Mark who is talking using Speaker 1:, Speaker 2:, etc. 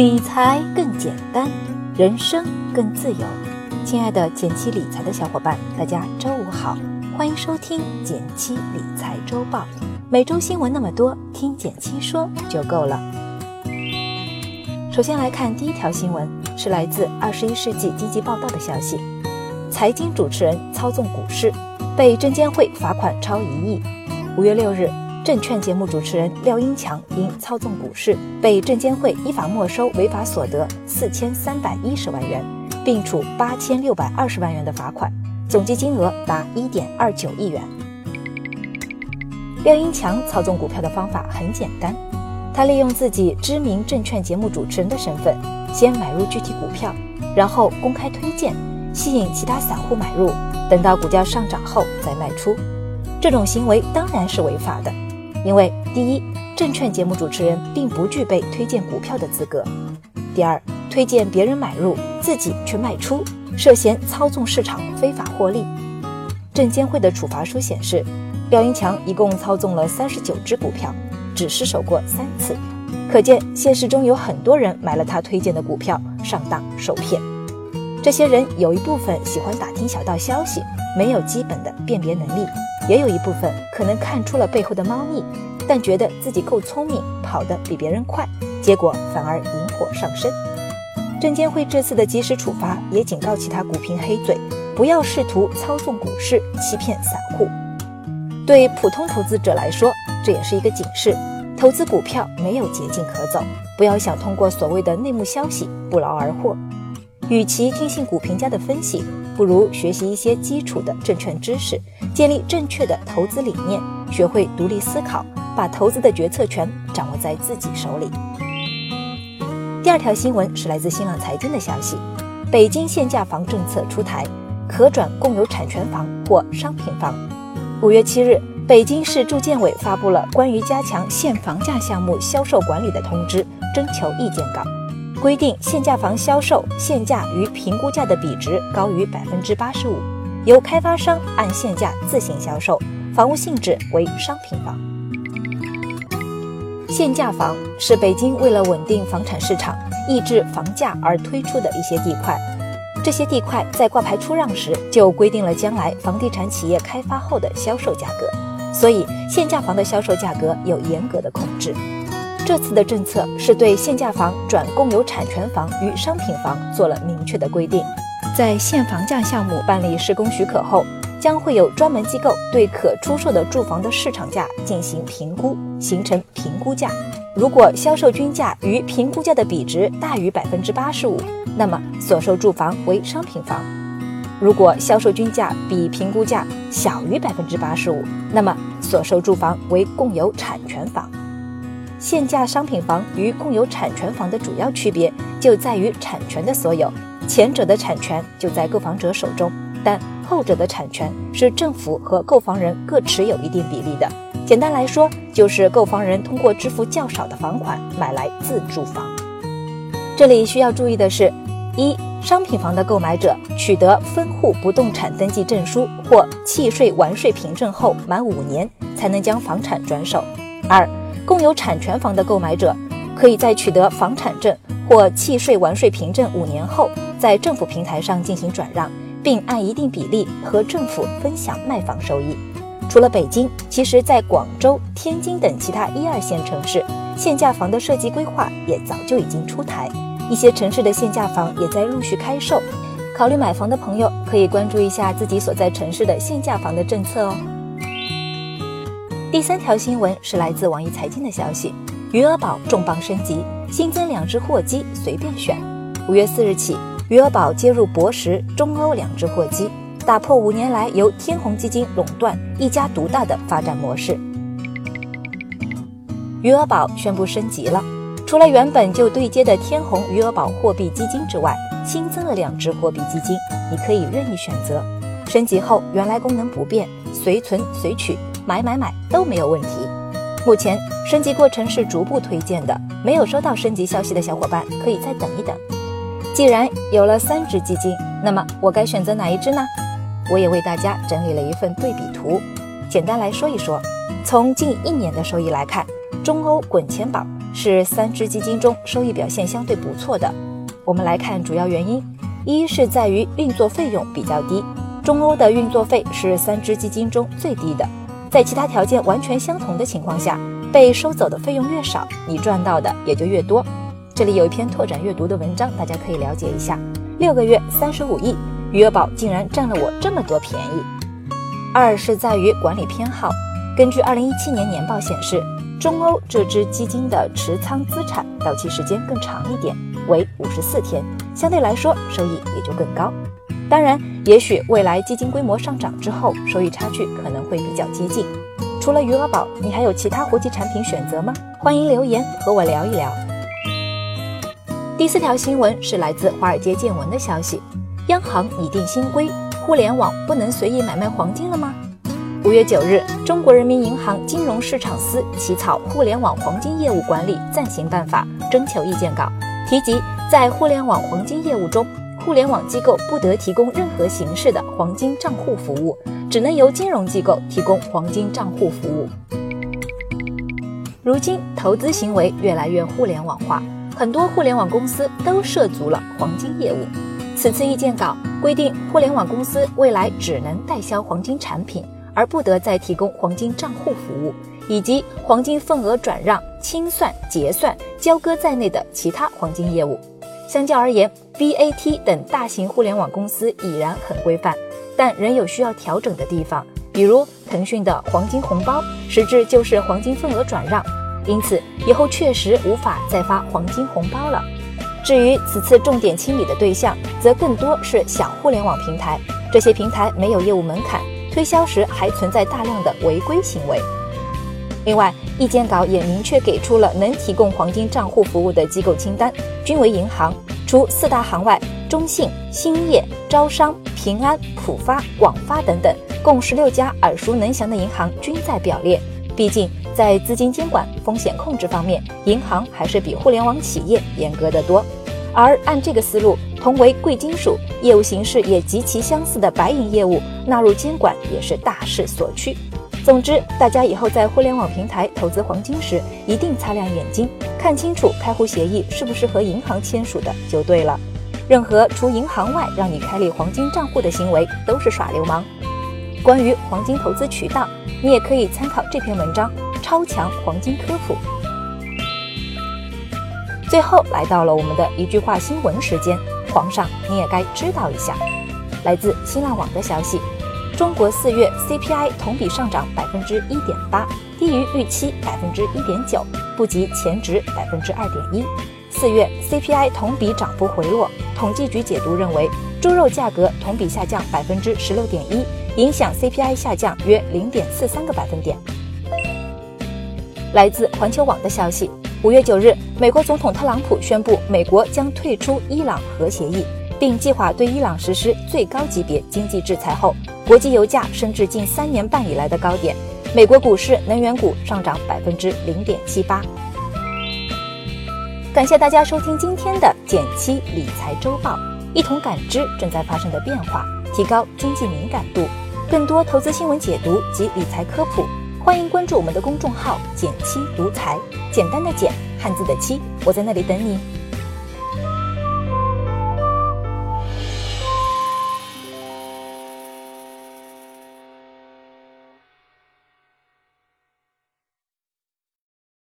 Speaker 1: 理财更简单，人生更自由。亲爱的减七理财的小伙伴，大家周五好，欢迎收听减七理财周报。每周新闻那么多，听减七说就够了。首先来看第一条新闻，是来自《二十一世纪经济报道》的消息：财经主持人操纵股市，被证监会罚款超一亿。五月六日。证券节目主持人廖英强因操纵股市，被证监会依法没收违法所得四千三百一十万元，并处八千六百二十万元的罚款，总计金额达一点二九亿元。廖英强操纵股票的方法很简单，他利用自己知名证券节目主持人的身份，先买入具体股票，然后公开推荐，吸引其他散户买入，等到股价上涨后再卖出。这种行为当然是违法的。因为第一，证券节目主持人并不具备推荐股票的资格；第二，推荐别人买入，自己却卖出，涉嫌操纵市场非法获利。证监会的处罚书显示，廖英强一共操纵了三十九只股票，只失手过三次，可见现实中有很多人买了他推荐的股票上当受骗。这些人有一部分喜欢打听小道消息，没有基本的辨别能力。也有一部分可能看出了背后的猫腻，但觉得自己够聪明，跑得比别人快，结果反而引火上身。证监会这次的及时处罚，也警告其他股评黑嘴，不要试图操纵股市，欺骗散户。对普通投资者来说，这也是一个警示：投资股票没有捷径可走，不要想通过所谓的内幕消息不劳而获。与其听信股评家的分析，不如学习一些基础的证券知识，建立正确的投资理念，学会独立思考，把投资的决策权掌握在自己手里。第二条新闻是来自新浪财经的消息：北京限价房政策出台，可转共有产权房或商品房。五月七日，北京市住建委发布了关于加强限房价项目销售管理的通知征求意见稿。规定限价房销售限价与评估价的比值高于百分之八十五，由开发商按限价自行销售，房屋性质为商品房。限价房是北京为了稳定房产市场、抑制房价而推出的一些地块，这些地块在挂牌出让时就规定了将来房地产企业开发后的销售价格，所以限价房的销售价格有严格的控制。这次的政策是对限价房转共有产权房与商品房做了明确的规定，在限房价项目办理施工许可后，将会有专门机构对可出售的住房的市场价进行评估，形成评估价。如果销售均价与评估价的比值大于百分之八十五，那么所售住房为商品房；如果销售均价比评估价小于百分之八十五，那么所售住房为共有产权房。限价商品房与共有产权房的主要区别就在于产权的所有，前者的产权就在购房者手中，但后者的产权是政府和购房人各持有一定比例的。简单来说，就是购房人通过支付较少的房款买来自住房。这里需要注意的是：一、商品房的购买者取得分户不动产登记证书或契税完税凭证后满五年才能将房产转手；二、共有产权房的购买者，可以在取得房产证或契税完税凭证五年后，在政府平台上进行转让，并按一定比例和政府分享卖房收益。除了北京，其实在广州、天津等其他一二线城市，限价房的设计规划也早就已经出台，一些城市的限价房也在陆续开售。考虑买房的朋友可以关注一下自己所在城市的限价房的政策哦。第三条新闻是来自网易财经的消息，余额宝重磅升级，新增两只货基随便选。五月四日起，余额宝接入博时、中欧两只货基，打破五年来由天弘基金垄断一家独大的发展模式。余额宝宣布升级了，除了原本就对接的天弘余额宝货币基金之外，新增了两只货币基金，你可以任意选择。升级后，原来功能不变，随存随取。买买买都没有问题。目前升级过程是逐步推荐的，没有收到升级消息的小伙伴可以再等一等。既然有了三只基金，那么我该选择哪一只呢？我也为大家整理了一份对比图，简单来说一说。从近一年的收益来看，中欧滚钱宝是三只基金中收益表现相对不错的。我们来看主要原因，一是在于运作费用比较低，中欧的运作费是三只基金中最低的。在其他条件完全相同的情况下，被收走的费用越少，你赚到的也就越多。这里有一篇拓展阅读的文章，大家可以了解一下。六个月三十五亿，余额宝竟然占了我这么多便宜。二是在于管理偏好，根据二零一七年年报显示，中欧这支基金的持仓资产到期时间更长一点，为五十四天，相对来说收益也就更高。当然，也许未来基金规模上涨之后，收益差距可能会比较接近。除了余额宝，你还有其他活期产品选择吗？欢迎留言和我聊一聊。第四条新闻是来自华尔街见闻的消息：央行拟定新规，互联网不能随意买卖黄金了吗？五月九日，中国人民银行金融市场司起草《互联网黄金业务管理暂行办法》征求意见稿，提及在互联网黄金业务中。互联网机构不得提供任何形式的黄金账户服务，只能由金融机构提供黄金账户服务。如今，投资行为越来越互联网化，很多互联网公司都涉足了黄金业务。此次意见稿规定，互联网公司未来只能代销黄金产品，而不得再提供黄金账户服务，以及黄金份额转让、清算、结算、交割在内的其他黄金业务。相较而言，BAT 等大型互联网公司已然很规范，但仍有需要调整的地方。比如腾讯的黄金红包，实质就是黄金份额转让，因此以后确实无法再发黄金红包了。至于此次重点清理的对象，则更多是小互联网平台，这些平台没有业务门槛，推销时还存在大量的违规行为。另外，意见稿也明确给出了能提供黄金账户服务的机构清单，均为银行。除四大行外，中信、兴业、招商、平安、浦发、广发等等，共十六家耳熟能详的银行均在表列。毕竟，在资金监管、风险控制方面，银行还是比互联网企业严格得多。而按这个思路，同为贵金属、业务形式也极其相似的白银业务纳入监管，也是大势所趋。总之，大家以后在互联网平台投资黄金时，一定擦亮眼睛，看清楚开户协议是不是和银行签署的就对了。任何除银行外让你开立黄金账户的行为都是耍流氓。关于黄金投资渠道，你也可以参考这篇文章《超强黄金科普》。最后来到了我们的一句话新闻时间，皇上你也该知道一下。来自新浪网的消息。中国四月 CPI 同比上涨百分之一点八，低于预期百分之一点九，不及前值百分之二点一。四月 CPI 同比涨幅回落，统计局解读认为，猪肉价格同比下降百分之十六点一，影响 CPI 下降约零点四三个百分点。来自环球网的消息，五月九日，美国总统特朗普宣布，美国将退出伊朗核协议，并计划对伊朗实施最高级别经济制裁后。国际油价升至近三年半以来的高点，美国股市能源股上涨百分之零点七八。感谢大家收听今天的减七理财周报，一同感知正在发生的变化，提高经济敏感度。更多投资新闻解读及理财科普，欢迎关注我们的公众号“减七独财”，简单的减，汉字的七，我在那里等你。